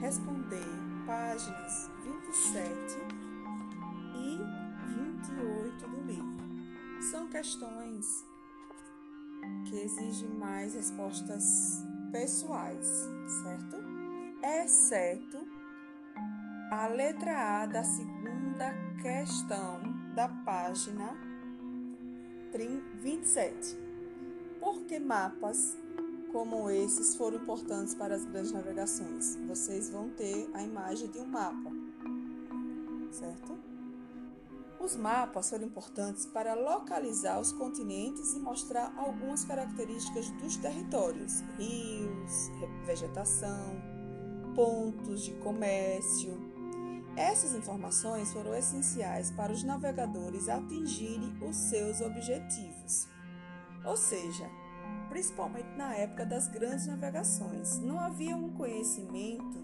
responder páginas 27 e 28 do livro. São questões que exigem mais respostas pessoais, certo? Exceto a letra A da segunda questão da página 27. Por que mapas como esses foram importantes para as grandes navegações? Vocês vão ter a imagem de um mapa, certo? Os mapas foram importantes para localizar os continentes e mostrar algumas características dos territórios, rios, vegetação, pontos de comércio. Essas informações foram essenciais para os navegadores atingirem os seus objetivos. Ou seja, principalmente na época das grandes navegações, não havia um conhecimento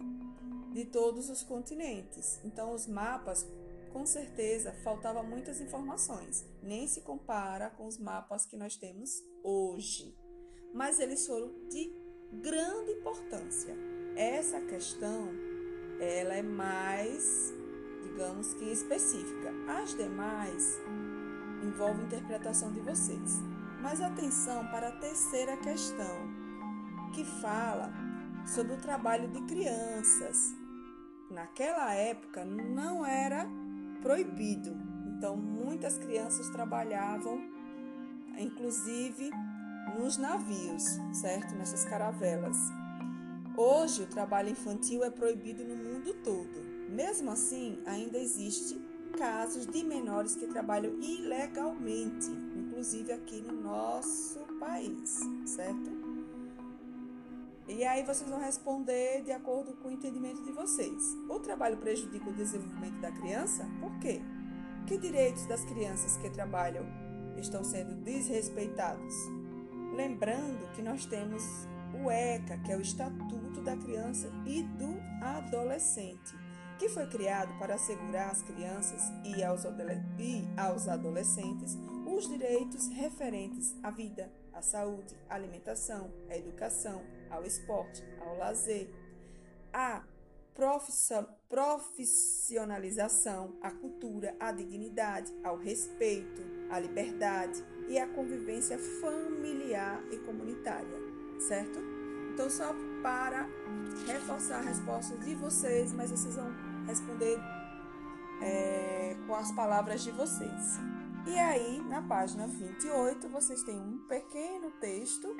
de todos os continentes. Então, os mapas com certeza faltava muitas informações, nem se compara com os mapas que nós temos hoje. Mas eles foram de grande importância. Essa questão, ela é mais, digamos que específica. As demais envolvem interpretação de vocês. Mas atenção para a terceira questão, que fala sobre o trabalho de crianças. Naquela época não era proibido. Então, muitas crianças trabalhavam, inclusive nos navios, certo? Nessas caravelas. Hoje, o trabalho infantil é proibido no mundo todo. Mesmo assim, ainda existe casos de menores que trabalham ilegalmente, inclusive aqui no nosso país, certo? E aí vocês vão responder de acordo com o entendimento de vocês. O trabalho prejudica o desenvolvimento da criança? Por quê? Que direitos das crianças que trabalham estão sendo desrespeitados? Lembrando que nós temos o ECA, que é o Estatuto da Criança e do Adolescente, que foi criado para assegurar às crianças e aos, adolescentes os direitos referentes à vida, à saúde, à alimentação, à educação, ao esporte, ao lazer, à profissionalização, à cultura, à dignidade, ao respeito, à liberdade e à convivência familiar e comunitária, certo? Então, só para reforçar a resposta de vocês, mas vocês vão responder é, com as palavras de vocês. E aí, na página 28, vocês têm um pequeno texto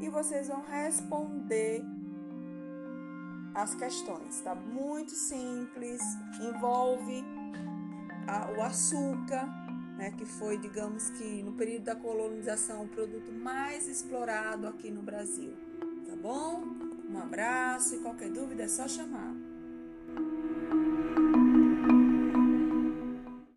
e vocês vão responder as questões, tá? Muito simples, envolve a, o açúcar, né, que foi, digamos que no período da colonização, o produto mais explorado aqui no Brasil, tá bom? Um abraço e qualquer dúvida é só chamar.